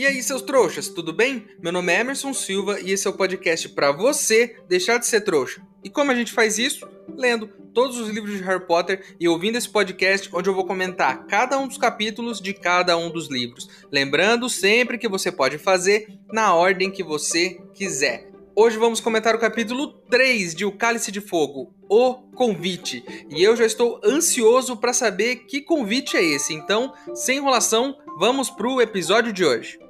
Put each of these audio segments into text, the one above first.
E aí, seus trouxas, tudo bem? Meu nome é Emerson Silva e esse é o podcast para você deixar de ser trouxa. E como a gente faz isso? Lendo todos os livros de Harry Potter e ouvindo esse podcast onde eu vou comentar cada um dos capítulos de cada um dos livros. Lembrando sempre que você pode fazer na ordem que você quiser. Hoje vamos comentar o capítulo 3 de O Cálice de Fogo, O Convite. E eu já estou ansioso para saber que convite é esse. Então, sem enrolação, vamos pro episódio de hoje.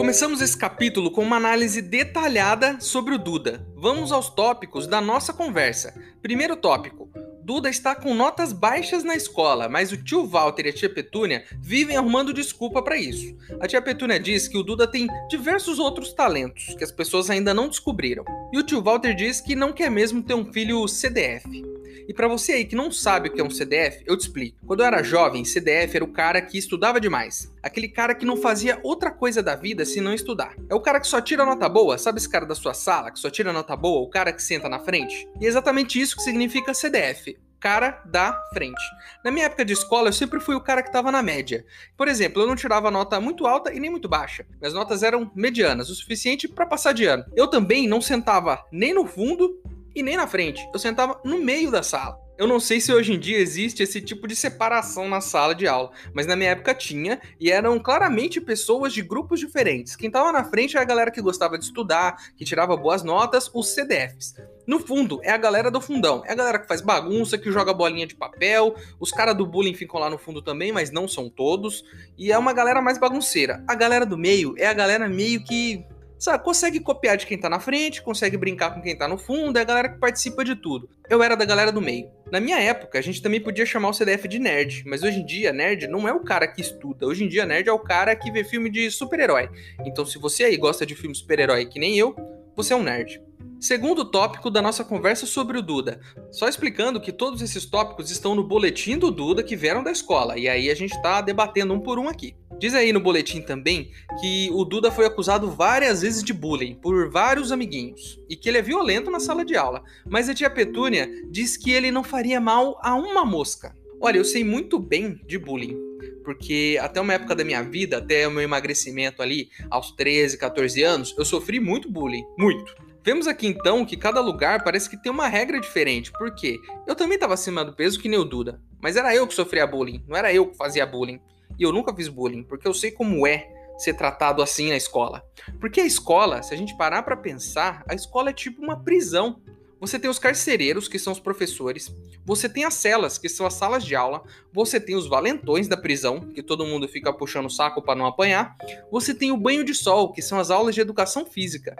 Começamos esse capítulo com uma análise detalhada sobre o Duda. Vamos aos tópicos da nossa conversa. Primeiro tópico: Duda está com notas baixas na escola, mas o tio Walter e a tia Petúnia vivem arrumando desculpa para isso. A tia Petúnia diz que o Duda tem diversos outros talentos que as pessoas ainda não descobriram. E o tio Walter diz que não quer mesmo ter um filho CDF. E para você aí que não sabe o que é um CDF, eu te explico. Quando eu era jovem, CDF era o cara que estudava demais. Aquele cara que não fazia outra coisa da vida se não estudar. É o cara que só tira nota boa, sabe esse cara da sua sala que só tira nota boa, o cara que senta na frente? E é exatamente isso que significa CDF cara da frente. Na minha época de escola, eu sempre fui o cara que estava na média. Por exemplo, eu não tirava nota muito alta e nem muito baixa. Minhas notas eram medianas, o suficiente para passar de ano. Eu também não sentava nem no fundo e nem na frente. Eu sentava no meio da sala. Eu não sei se hoje em dia existe esse tipo de separação na sala de aula, mas na minha época tinha e eram claramente pessoas de grupos diferentes. Quem estava na frente é a galera que gostava de estudar, que tirava boas notas, os CDFs. No fundo, é a galera do fundão. É a galera que faz bagunça, que joga bolinha de papel. Os caras do bullying ficam lá no fundo também, mas não são todos. E é uma galera mais bagunceira. A galera do meio é a galera meio que Sabe, consegue copiar de quem tá na frente, consegue brincar com quem tá no fundo, é a galera que participa de tudo. Eu era da galera do meio. Na minha época, a gente também podia chamar o CDF de nerd, mas hoje em dia, nerd não é o cara que estuda. Hoje em dia, nerd é o cara que vê filme de super-herói. Então, se você aí gosta de filme super-herói que nem eu, você é um nerd. Segundo tópico da nossa conversa sobre o Duda. Só explicando que todos esses tópicos estão no boletim do Duda que vieram da escola, e aí a gente está debatendo um por um aqui. Diz aí no boletim também que o Duda foi acusado várias vezes de bullying por vários amiguinhos e que ele é violento na sala de aula. Mas a tia Petúnia diz que ele não faria mal a uma mosca. Olha, eu sei muito bem de bullying, porque até uma época da minha vida, até o meu emagrecimento ali, aos 13, 14 anos, eu sofri muito bullying, muito. Vemos aqui então que cada lugar parece que tem uma regra diferente, porque eu também estava acima do peso que nem o Duda, mas era eu que sofria bullying, não era eu que fazia bullying. E eu nunca fiz bullying, porque eu sei como é ser tratado assim na escola. Porque a escola, se a gente parar para pensar, a escola é tipo uma prisão. Você tem os carcereiros, que são os professores, você tem as celas, que são as salas de aula, você tem os valentões da prisão, que todo mundo fica puxando o saco para não apanhar, você tem o banho de sol, que são as aulas de educação física.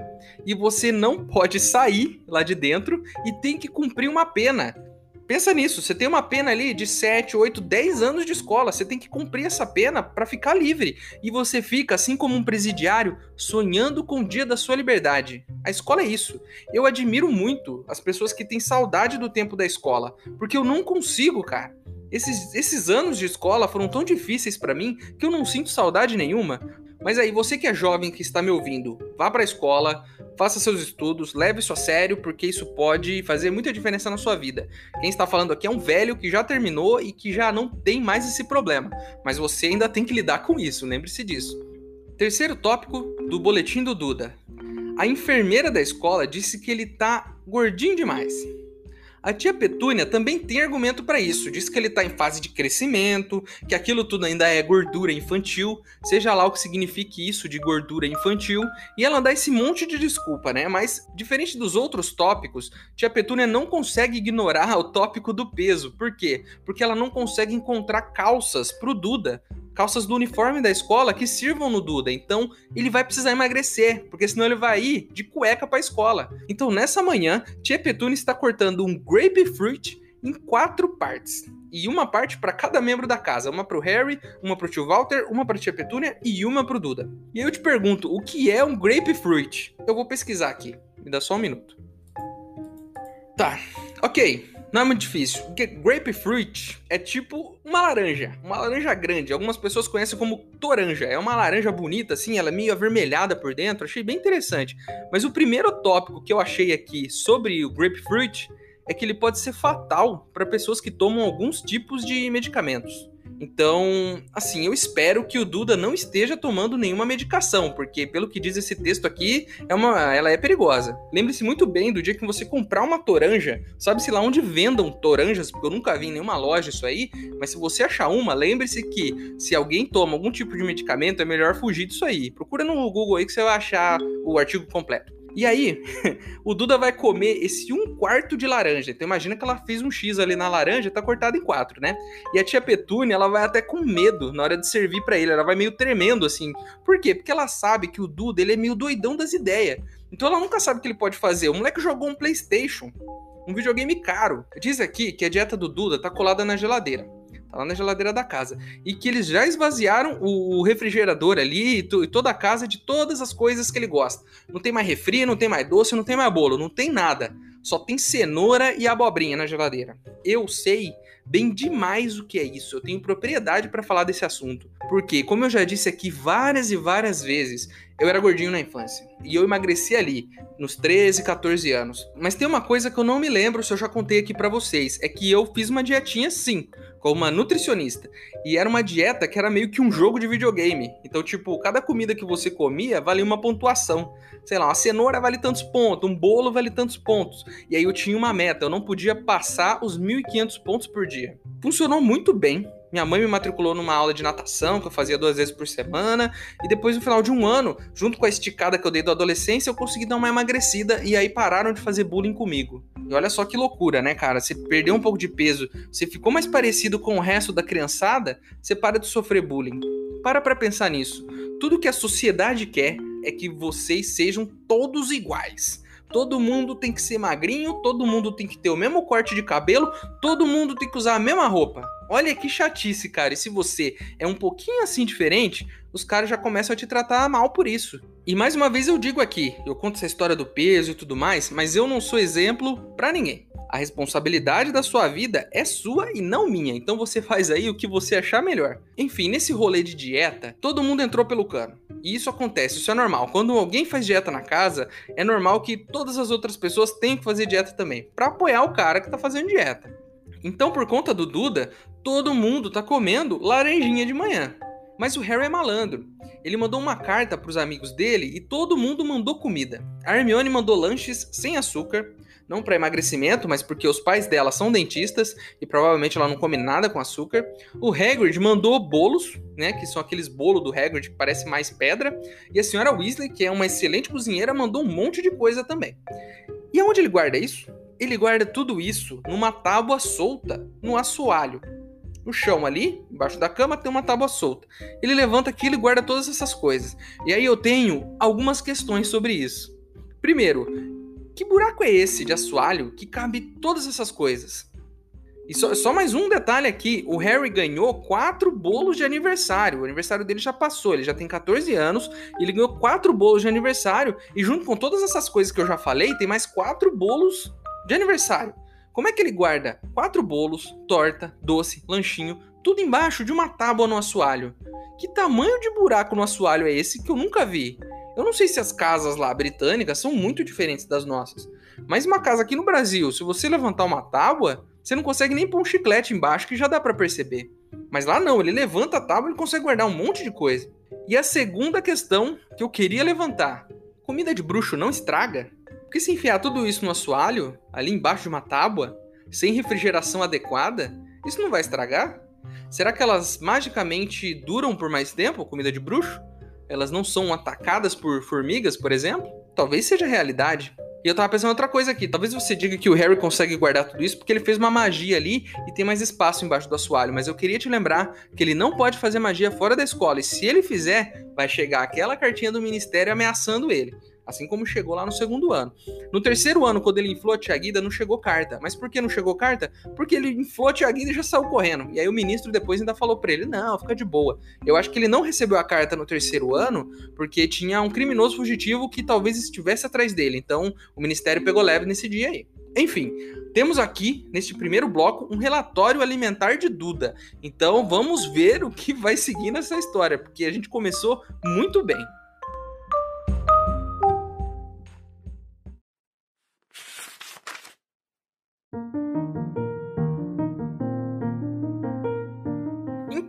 E você não pode sair lá de dentro e tem que cumprir uma pena. Pensa nisso, você tem uma pena ali de 7, 8, 10 anos de escola, você tem que cumprir essa pena para ficar livre. E você fica, assim como um presidiário, sonhando com o dia da sua liberdade. A escola é isso. Eu admiro muito as pessoas que têm saudade do tempo da escola, porque eu não consigo, cara. Esses, esses anos de escola foram tão difíceis para mim que eu não sinto saudade nenhuma. Mas aí, você que é jovem que está me ouvindo, vá para a escola, faça seus estudos, leve isso a sério, porque isso pode fazer muita diferença na sua vida. Quem está falando aqui é um velho que já terminou e que já não tem mais esse problema, mas você ainda tem que lidar com isso, lembre-se disso. Terceiro tópico do boletim do Duda. A enfermeira da escola disse que ele tá gordinho demais. A tia Petúnia também tem argumento para isso. Diz que ele tá em fase de crescimento, que aquilo tudo ainda é gordura infantil, seja lá o que signifique isso de gordura infantil, e ela dá esse monte de desculpa, né? Mas, diferente dos outros tópicos, tia Petúnia não consegue ignorar o tópico do peso. Por quê? Porque ela não consegue encontrar calças pro Duda calças do uniforme da escola que sirvam no Duda. Então, ele vai precisar emagrecer, porque senão ele vai ir de cueca para a escola. Então, nessa manhã, Tia Petune está cortando um grapefruit em quatro partes. E uma parte para cada membro da casa. Uma para o Harry, uma para o tio Walter, uma para Tia Petúnia e uma para o Duda. E aí eu te pergunto, o que é um grapefruit? Eu vou pesquisar aqui. Me dá só um minuto. Tá, ok. Não é muito difícil, grapefruit é tipo uma laranja, uma laranja grande. Algumas pessoas conhecem como toranja. É uma laranja bonita, assim, ela é meio avermelhada por dentro. Achei bem interessante. Mas o primeiro tópico que eu achei aqui sobre o grapefruit é que ele pode ser fatal para pessoas que tomam alguns tipos de medicamentos. Então, assim, eu espero que o Duda não esteja tomando nenhuma medicação, porque pelo que diz esse texto aqui, é uma, ela é perigosa. Lembre-se muito bem do dia que você comprar uma toranja, sabe-se lá onde vendam toranjas, porque eu nunca vi em nenhuma loja isso aí, mas se você achar uma, lembre-se que se alguém toma algum tipo de medicamento, é melhor fugir disso aí. Procura no Google aí que você vai achar o artigo completo. E aí, o Duda vai comer esse um quarto de laranja. Então imagina que ela fez um X ali na laranja, tá cortado em quatro, né? E a tia Petúnia, ela vai até com medo na hora de servir para ele. Ela vai meio tremendo assim. Por quê? Porque ela sabe que o Duda, ele é meio doidão das ideias. Então ela nunca sabe o que ele pode fazer. O moleque jogou um PlayStation, um videogame caro. Diz aqui que a dieta do Duda tá colada na geladeira. Tá lá na geladeira da casa. E que eles já esvaziaram o refrigerador ali e, toda a casa de todas as coisas que ele gosta. Não tem mais refri, não tem mais doce, não tem mais bolo, não tem nada. Só tem cenoura e abobrinha na geladeira. Eu sei bem demais o que é isso. Eu tenho propriedade para falar desse assunto. Porque, como eu já disse aqui várias e várias vezes, eu era gordinho na infância. E eu emagreci ali, nos 13, 14 anos. Mas tem uma coisa que eu não me lembro se eu já contei aqui para vocês. É que eu fiz uma dietinha sim com uma nutricionista. E era uma dieta que era meio que um jogo de videogame. Então, tipo, cada comida que você comia valia uma pontuação. Sei lá, uma cenoura vale tantos pontos, um bolo vale tantos pontos. E aí eu tinha uma meta, eu não podia passar os 1.500 pontos por dia. Funcionou muito bem. Minha mãe me matriculou numa aula de natação que eu fazia duas vezes por semana. E depois, no final de um ano, junto com a esticada que eu dei da adolescência, eu consegui dar uma emagrecida. E aí pararam de fazer bullying comigo. E olha só que loucura, né, cara? Você perdeu um pouco de peso, você ficou mais parecido com o resto da criançada, você para de sofrer bullying. Para pra pensar nisso. Tudo que a sociedade quer é que vocês sejam todos iguais. Todo mundo tem que ser magrinho, todo mundo tem que ter o mesmo corte de cabelo, todo mundo tem que usar a mesma roupa. Olha que chatice, cara. E se você é um pouquinho assim diferente, os caras já começam a te tratar mal por isso. E mais uma vez eu digo aqui, eu conto essa história do peso e tudo mais, mas eu não sou exemplo para ninguém. A responsabilidade da sua vida é sua e não minha, então você faz aí o que você achar melhor. Enfim, nesse rolê de dieta, todo mundo entrou pelo cano. E isso acontece, isso é normal. Quando alguém faz dieta na casa, é normal que todas as outras pessoas tenham que fazer dieta também, para apoiar o cara que tá fazendo dieta. Então, por conta do Duda, todo mundo tá comendo laranjinha de manhã. Mas o Harry é malandro. Ele mandou uma carta para os amigos dele e todo mundo mandou comida. A Hermione mandou lanches sem açúcar, não para emagrecimento, mas porque os pais dela são dentistas e provavelmente ela não come nada com açúcar. O Hagrid mandou bolos, né, que são aqueles bolos do Hagrid que parece mais pedra, e a senhora Weasley, que é uma excelente cozinheira, mandou um monte de coisa também. E aonde ele guarda isso? Ele guarda tudo isso numa tábua solta, no assoalho. No chão ali, embaixo da cama, tem uma tábua solta. Ele levanta aquilo e guarda todas essas coisas. E aí eu tenho algumas questões sobre isso. Primeiro, que buraco é esse de assoalho que cabe todas essas coisas? E só, só, mais um detalhe aqui: o Harry ganhou quatro bolos de aniversário. O aniversário dele já passou, ele já tem 14 anos, e ele ganhou quatro bolos de aniversário. E junto com todas essas coisas que eu já falei, tem mais quatro bolos de aniversário. Como é que ele guarda quatro bolos, torta, doce, lanchinho, tudo embaixo de uma tábua no assoalho? Que tamanho de buraco no assoalho é esse que eu nunca vi? Eu não sei se as casas lá britânicas são muito diferentes das nossas, mas uma casa aqui no Brasil, se você levantar uma tábua, você não consegue nem pôr um chiclete embaixo que já dá para perceber. Mas lá não, ele levanta a tábua e consegue guardar um monte de coisa. E a segunda questão que eu queria levantar: comida de bruxo não estraga? Porque se enfiar tudo isso no assoalho, ali embaixo de uma tábua, sem refrigeração adequada, isso não vai estragar? Será que elas magicamente duram por mais tempo, comida de bruxo? Elas não são atacadas por formigas, por exemplo? Talvez seja realidade. E eu tava pensando outra coisa aqui. Talvez você diga que o Harry consegue guardar tudo isso porque ele fez uma magia ali e tem mais espaço embaixo do assoalho. Mas eu queria te lembrar que ele não pode fazer magia fora da escola. E se ele fizer, vai chegar aquela cartinha do ministério ameaçando ele assim como chegou lá no segundo ano. No terceiro ano, quando ele inflou a Tia Guida, não chegou carta. Mas por que não chegou carta? Porque ele inflou a Tia Guida e já saiu correndo. E aí o ministro depois ainda falou para ele: não, fica de boa. Eu acho que ele não recebeu a carta no terceiro ano porque tinha um criminoso fugitivo que talvez estivesse atrás dele. Então o ministério pegou leve nesse dia aí. Enfim, temos aqui, neste primeiro bloco, um relatório alimentar de Duda. Então vamos ver o que vai seguir nessa história, porque a gente começou muito bem.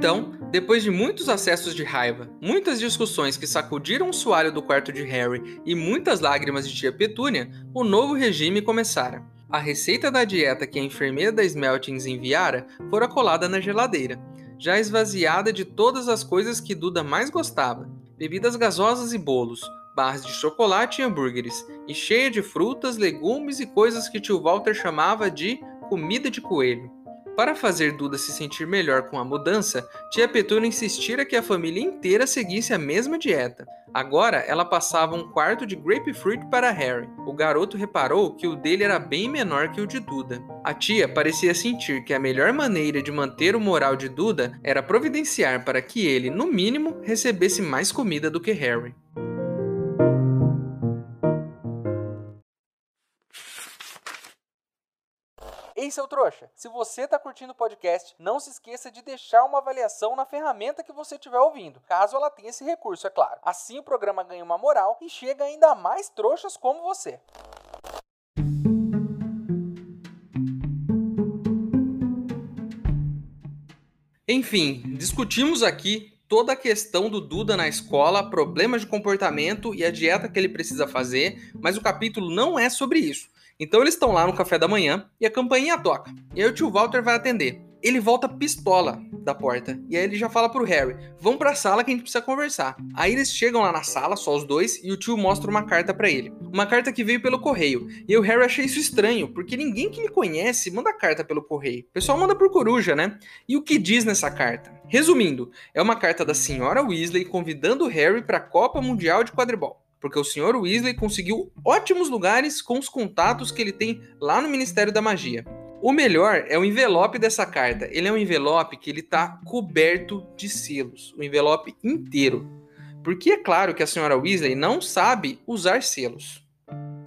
Então, depois de muitos acessos de raiva, muitas discussões que sacudiram o soalho do quarto de Harry e muitas lágrimas de tia Petúnia, o novo regime começara. A receita da dieta que a enfermeira da Smeltings enviara fora colada na geladeira, já esvaziada de todas as coisas que Duda mais gostava: bebidas gasosas e bolos, barras de chocolate e hambúrgueres, e cheia de frutas, legumes e coisas que tio Walter chamava de comida de coelho. Para fazer Duda se sentir melhor com a mudança, tia Petúnia insistira que a família inteira seguisse a mesma dieta. Agora ela passava um quarto de grapefruit para Harry. O garoto reparou que o dele era bem menor que o de Duda. A tia parecia sentir que a melhor maneira de manter o moral de Duda era providenciar para que ele, no mínimo, recebesse mais comida do que Harry. Ei, seu trouxa, se você está curtindo o podcast, não se esqueça de deixar uma avaliação na ferramenta que você estiver ouvindo, caso ela tenha esse recurso, é claro. Assim o programa ganha uma moral e chega ainda mais trouxas como você. Enfim, discutimos aqui toda a questão do Duda na escola, problemas de comportamento e a dieta que ele precisa fazer, mas o capítulo não é sobre isso. Então eles estão lá no café da manhã e a campainha toca. E aí o tio Walter vai atender. Ele volta pistola da porta. E aí ele já fala pro Harry: Vamos pra sala que a gente precisa conversar. Aí eles chegam lá na sala, só os dois, e o tio mostra uma carta para ele. Uma carta que veio pelo correio. E o Harry achei isso estranho, porque ninguém que me conhece manda carta pelo correio. O pessoal manda por coruja, né? E o que diz nessa carta? Resumindo, é uma carta da senhora Weasley convidando o Harry para a Copa Mundial de Quadribol porque o Sr. Weasley conseguiu ótimos lugares com os contatos que ele tem lá no Ministério da Magia. O melhor é o envelope dessa carta. Ele é um envelope que ele está coberto de selos, o envelope inteiro. Porque é claro que a senhora Weasley não sabe usar selos.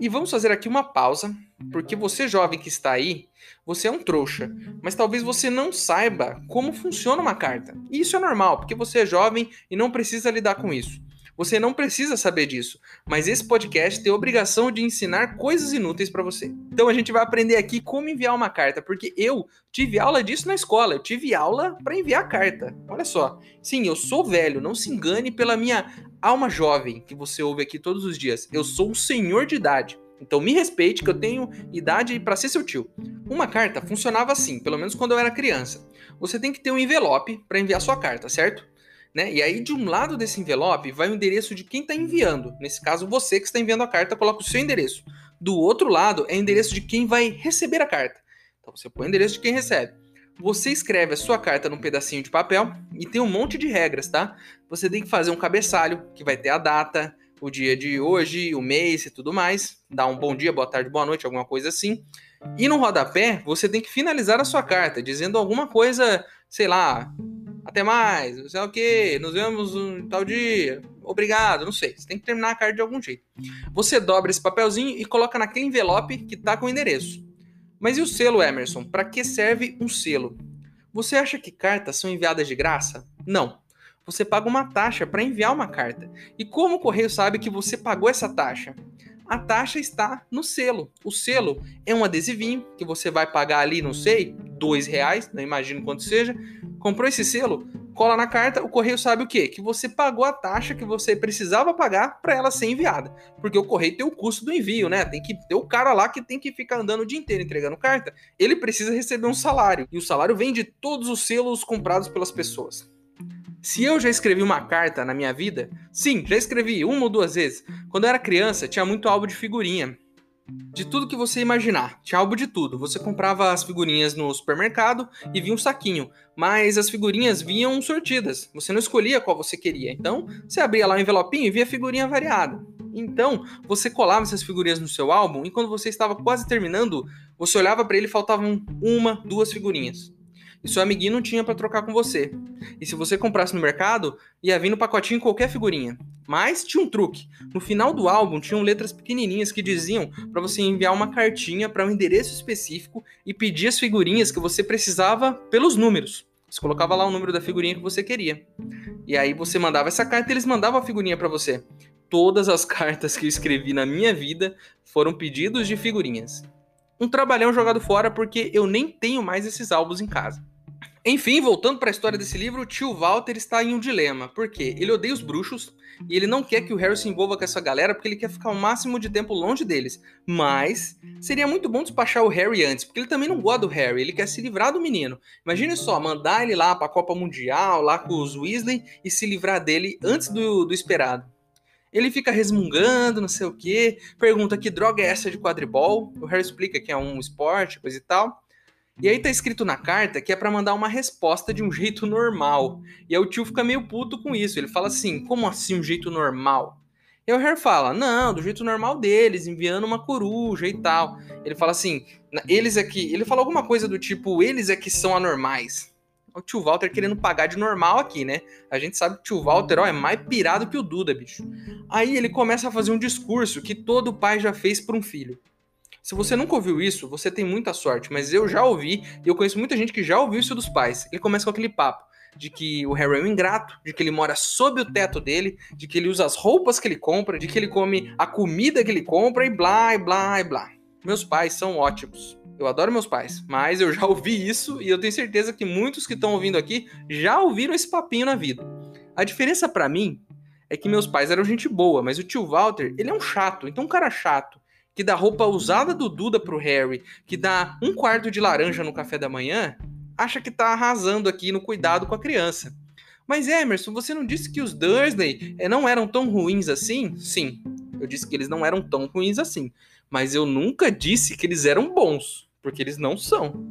E vamos fazer aqui uma pausa, porque você jovem que está aí, você é um trouxa, mas talvez você não saiba como funciona uma carta. E isso é normal, porque você é jovem e não precisa lidar com isso. Você não precisa saber disso, mas esse podcast tem a obrigação de ensinar coisas inúteis para você. Então a gente vai aprender aqui como enviar uma carta, porque eu tive aula disso na escola, eu tive aula para enviar carta. Olha só. Sim, eu sou velho, não se engane pela minha alma jovem que você ouve aqui todos os dias. Eu sou um senhor de idade. Então me respeite que eu tenho idade para ser seu tio. Uma carta funcionava assim, pelo menos quando eu era criança. Você tem que ter um envelope para enviar sua carta, certo? Né? E aí, de um lado desse envelope, vai o endereço de quem está enviando. Nesse caso, você que está enviando a carta, coloca o seu endereço. Do outro lado, é o endereço de quem vai receber a carta. Então, você põe o endereço de quem recebe. Você escreve a sua carta num pedacinho de papel e tem um monte de regras, tá? Você tem que fazer um cabeçalho que vai ter a data, o dia de hoje, o mês e tudo mais. Dá um bom dia, boa tarde, boa noite, alguma coisa assim. E no rodapé, você tem que finalizar a sua carta dizendo alguma coisa, sei lá, até mais, não sei o que, nos vemos um tal dia, obrigado, não sei. Você tem que terminar a carta de algum jeito. Você dobra esse papelzinho e coloca naquele envelope que tá com o endereço. Mas e o selo, Emerson? Para que serve um selo? Você acha que cartas são enviadas de graça? Não. Você paga uma taxa para enviar uma carta. E como o correio sabe que você pagou essa taxa? A taxa está no selo. O selo é um adesivinho que você vai pagar ali, não sei, dois reais, não imagino quanto seja. Comprou esse selo, cola na carta, o correio sabe o quê? Que você pagou a taxa que você precisava pagar para ela ser enviada. Porque o correio tem o custo do envio, né? Tem que ter o cara lá que tem que ficar andando o dia inteiro entregando carta. Ele precisa receber um salário. E o salário vem de todos os selos comprados pelas pessoas. Se eu já escrevi uma carta na minha vida, sim, já escrevi uma ou duas vezes. Quando eu era criança, tinha muito álbum de figurinha de tudo que você imaginar. Tinha álbum de tudo. Você comprava as figurinhas no supermercado e vinha um saquinho, mas as figurinhas vinham sortidas. Você não escolhia qual você queria. Então, você abria lá o um envelopinho e via figurinha variada. Então, você colava essas figurinhas no seu álbum e quando você estava quase terminando, você olhava para ele e faltavam uma, duas figurinhas e seu amiguinho não tinha para trocar com você. E se você comprasse no mercado, ia vir no pacotinho qualquer figurinha. Mas tinha um truque. No final do álbum tinham letras pequenininhas que diziam para você enviar uma cartinha para um endereço específico e pedir as figurinhas que você precisava pelos números. Você colocava lá o número da figurinha que você queria. E aí você mandava essa carta e eles mandavam a figurinha para você. Todas as cartas que eu escrevi na minha vida foram pedidos de figurinhas. Um trabalhão jogado fora porque eu nem tenho mais esses álbuns em casa. Enfim, voltando para a história desse livro, o tio Walter está em um dilema. Por quê? Ele odeia os bruxos e ele não quer que o Harry se envolva com essa galera porque ele quer ficar o máximo de tempo longe deles. Mas seria muito bom despachar o Harry antes, porque ele também não gosta do Harry, ele quer se livrar do menino. Imagine só, mandar ele lá para a Copa Mundial, lá com os Weasley e se livrar dele antes do, do esperado. Ele fica resmungando, não sei o que, pergunta que droga é essa de quadribol. O Harry explica que é um esporte, coisa e tal. E aí tá escrito na carta que é para mandar uma resposta de um jeito normal. E aí o tio fica meio puto com isso. Ele fala assim: como assim um jeito normal? E o Harry fala: não, do jeito normal deles, enviando uma coruja e tal. Ele fala assim: eles. É ele fala alguma coisa do tipo: eles é que são anormais. O tio Walter querendo pagar de normal aqui, né? A gente sabe que o tio Walter ó, é mais pirado que o Duda, bicho. Aí ele começa a fazer um discurso que todo pai já fez para um filho. Se você nunca ouviu isso, você tem muita sorte, mas eu já ouvi e eu conheço muita gente que já ouviu isso dos pais. Ele começa com aquele papo de que o Harry é um ingrato, de que ele mora sob o teto dele, de que ele usa as roupas que ele compra, de que ele come a comida que ele compra e blá, e blá, e blá. Meus pais são ótimos. Eu adoro meus pais, mas eu já ouvi isso e eu tenho certeza que muitos que estão ouvindo aqui já ouviram esse papinho na vida. A diferença para mim é que meus pais eram gente boa, mas o tio Walter, ele é um chato, então um cara chato que dá roupa usada do Duda pro Harry, que dá um quarto de laranja no café da manhã, acha que tá arrasando aqui no cuidado com a criança. Mas Emerson, você não disse que os Dursley eh, não eram tão ruins assim? Sim, eu disse que eles não eram tão ruins assim. Mas eu nunca disse que eles eram bons, porque eles não são.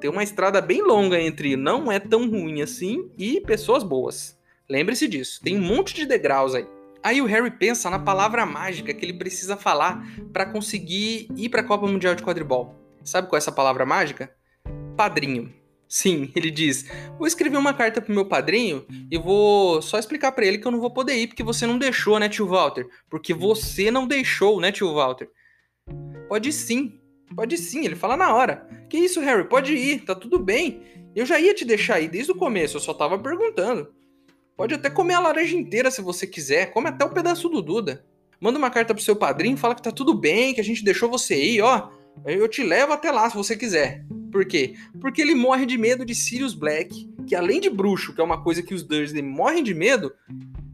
Tem uma estrada bem longa entre não é tão ruim assim e pessoas boas. Lembre-se disso, tem um monte de degraus aí. Aí o Harry pensa na palavra mágica que ele precisa falar para conseguir ir para a Copa Mundial de Quadribol. Sabe qual é essa palavra mágica? Padrinho. Sim, ele diz: Vou escrever uma carta pro meu padrinho e vou só explicar para ele que eu não vou poder ir porque você não deixou, né, tio Walter? Porque você não deixou, né, tio Walter? Pode sim, pode sim, ele fala na hora. Que isso, Harry? Pode ir, tá tudo bem. Eu já ia te deixar aí desde o começo, eu só tava perguntando. Pode até comer a laranja inteira se você quiser. Come até o um pedaço do Duda. Manda uma carta pro seu padrinho, fala que tá tudo bem, que a gente deixou você ir, ó. Eu te levo até lá se você quiser. Por quê? Porque ele morre de medo de Sirius Black, que além de bruxo, que é uma coisa que os Dursley morrem de medo,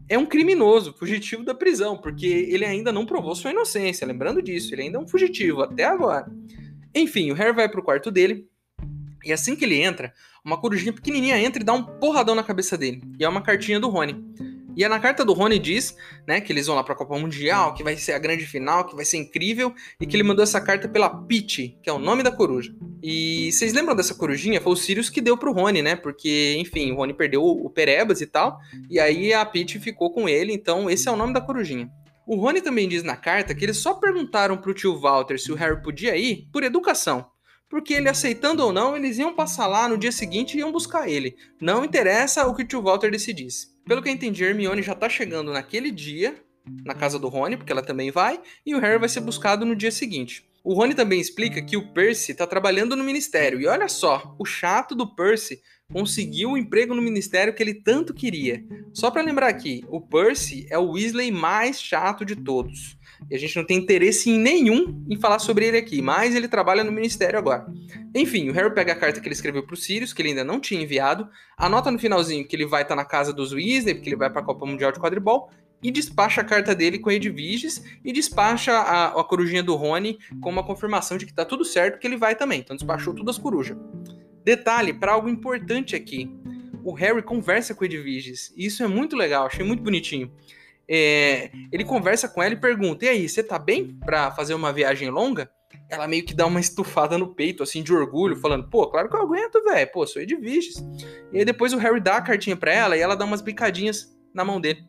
é um criminoso, fugitivo da prisão, porque ele ainda não provou sua inocência. Lembrando disso, ele ainda é um fugitivo até agora. Enfim, o Harry vai pro quarto dele, e assim que ele entra, uma corujinha pequenininha entra e dá um porradão na cabeça dele. E é uma cartinha do Rony. E é na carta do Rony diz, né, que eles vão lá pra Copa Mundial, que vai ser a grande final, que vai ser incrível, e que ele mandou essa carta pela Peach, que é o nome da coruja. E vocês lembram dessa corujinha? Foi o Sirius que deu pro Rony, né? Porque, enfim, o Rony perdeu o Perebas e tal, e aí a Peach ficou com ele, então esse é o nome da corujinha. O Rony também diz na carta que eles só perguntaram pro tio Walter se o Harry podia ir por educação porque ele aceitando ou não, eles iam passar lá no dia seguinte e iam buscar ele. Não interessa o que o tio Walter decidisse. Pelo que eu entendi, Hermione já tá chegando naquele dia, na casa do Rony, porque ela também vai, e o Harry vai ser buscado no dia seguinte. O Rony também explica que o Percy tá trabalhando no ministério. E olha só, o chato do Percy conseguiu o emprego no ministério que ele tanto queria. Só para lembrar aqui, o Percy é o Weasley mais chato de todos. E a gente não tem interesse em nenhum em falar sobre ele aqui, mas ele trabalha no ministério agora. Enfim, o Harry pega a carta que ele escreveu pro Sirius, que ele ainda não tinha enviado, anota no finalzinho que ele vai estar tá na casa dos Weasley, porque ele vai para a Copa Mundial de Quadribol, e despacha a carta dele com Edviges e despacha a, a corujinha do Rony com uma confirmação de que tá tudo certo, que ele vai também. Então despachou todas as corujas. Detalhe, para algo importante aqui. O Harry conversa com Edviges. E isso é muito legal, achei muito bonitinho. É, ele conversa com ela e pergunta: E aí, você tá bem para fazer uma viagem longa? Ela meio que dá uma estufada no peito, assim, de orgulho, falando: Pô, claro que eu aguento, velho. Pô, sou Edviges. E aí depois o Harry dá a cartinha pra ela e ela dá umas bicadinhas na mão dele.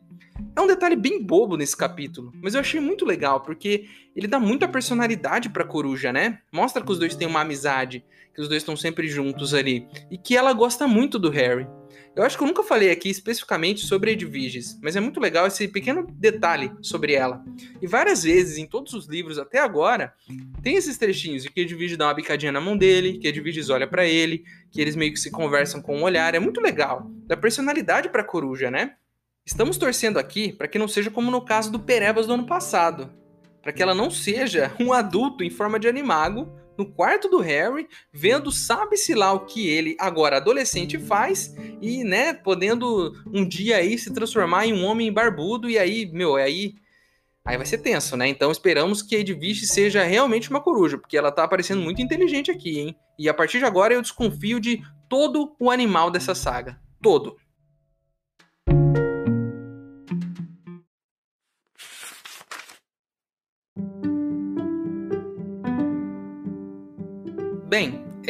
É um detalhe bem bobo nesse capítulo, mas eu achei muito legal, porque ele dá muita personalidade pra coruja, né? Mostra que os dois têm uma amizade, que os dois estão sempre juntos ali, e que ela gosta muito do Harry. Eu acho que eu nunca falei aqui especificamente sobre Edviges, mas é muito legal esse pequeno detalhe sobre ela. E várias vezes, em todos os livros até agora, tem esses trechinhos de que Edviges dá uma bicadinha na mão dele, que Edviges olha para ele, que eles meio que se conversam com o um olhar. É muito legal. Dá personalidade pra coruja, né? Estamos torcendo aqui para que não seja como no caso do Perebas do ano passado, para que ela não seja um adulto em forma de animago no quarto do Harry, vendo sabe-se lá o que ele, agora adolescente, faz e, né, podendo um dia aí se transformar em um homem barbudo e aí, meu, aí aí vai ser tenso, né? Então esperamos que a Edwige seja realmente uma coruja, porque ela tá parecendo muito inteligente aqui, hein? E a partir de agora eu desconfio de todo o animal dessa saga, todo.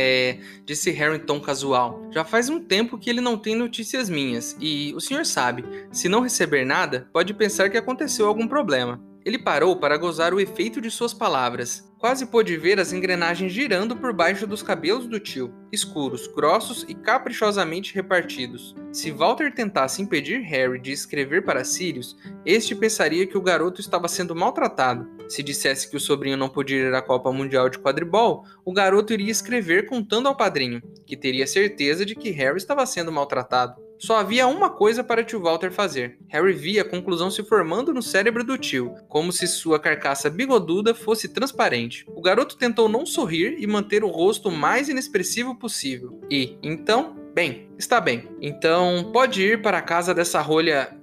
É, disse Harrington casual. Já faz um tempo que ele não tem notícias minhas, e o senhor sabe, se não receber nada, pode pensar que aconteceu algum problema. Ele parou para gozar o efeito de suas palavras. Quase pôde ver as engrenagens girando por baixo dos cabelos do tio, escuros, grossos e caprichosamente repartidos. Se Walter tentasse impedir Harry de escrever para Sirius, este pensaria que o garoto estava sendo maltratado. Se dissesse que o sobrinho não podia ir à Copa Mundial de Quadribol, o garoto iria escrever contando ao padrinho, que teria certeza de que Harry estava sendo maltratado. Só havia uma coisa para tio Walter fazer. Harry via a conclusão se formando no cérebro do tio, como se sua carcaça bigoduda fosse transparente. O garoto tentou não sorrir e manter o rosto mais inexpressivo possível. E, então, bem, está bem. Então, pode ir para a casa dessa rolha.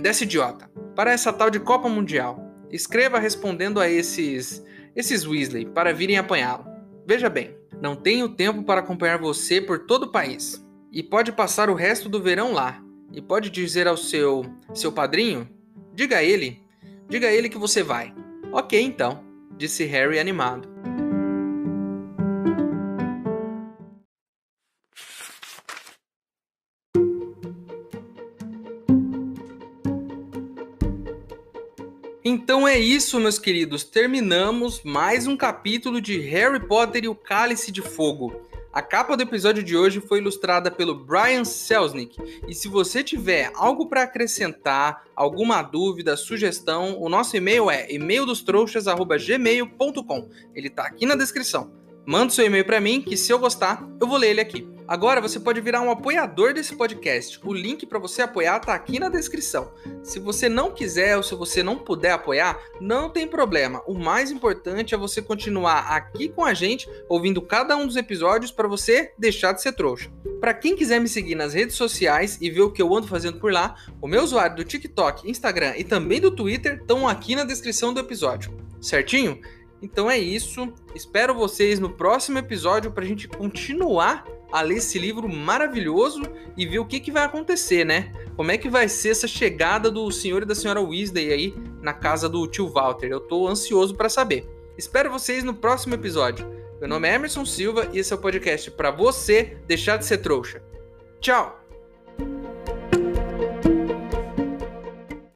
dessa idiota. Para essa tal de Copa Mundial. Escreva respondendo a esses. esses Weasley para virem apanhá-lo. Veja bem, não tenho tempo para acompanhar você por todo o país e pode passar o resto do verão lá. E pode dizer ao seu seu padrinho, diga a ele, diga a ele que você vai. Ok, então, disse Harry animado. Então é isso, meus queridos. Terminamos mais um capítulo de Harry Potter e o Cálice de Fogo. A capa do episódio de hoje foi ilustrada pelo Brian Selznick. E se você tiver algo para acrescentar, alguma dúvida, sugestão, o nosso e-mail é e-maildostrouxas@gmail.com. Ele está aqui na descrição. Manda seu e-mail para mim que se eu gostar, eu vou ler ele aqui. Agora você pode virar um apoiador desse podcast. O link para você apoiar tá aqui na descrição. Se você não quiser ou se você não puder apoiar, não tem problema. O mais importante é você continuar aqui com a gente, ouvindo cada um dos episódios para você deixar de ser trouxa. Para quem quiser me seguir nas redes sociais e ver o que eu ando fazendo por lá, o meu usuário do TikTok, Instagram e também do Twitter estão aqui na descrição do episódio. Certinho? Então é isso. Espero vocês no próximo episódio para a gente continuar a ler esse livro maravilhoso e ver o que, que vai acontecer, né? Como é que vai ser essa chegada do senhor e da senhora Weasley aí na casa do tio Walter? Eu tô ansioso para saber. Espero vocês no próximo episódio. Meu nome é Emerson Silva e esse é o podcast para você deixar de ser trouxa. Tchau!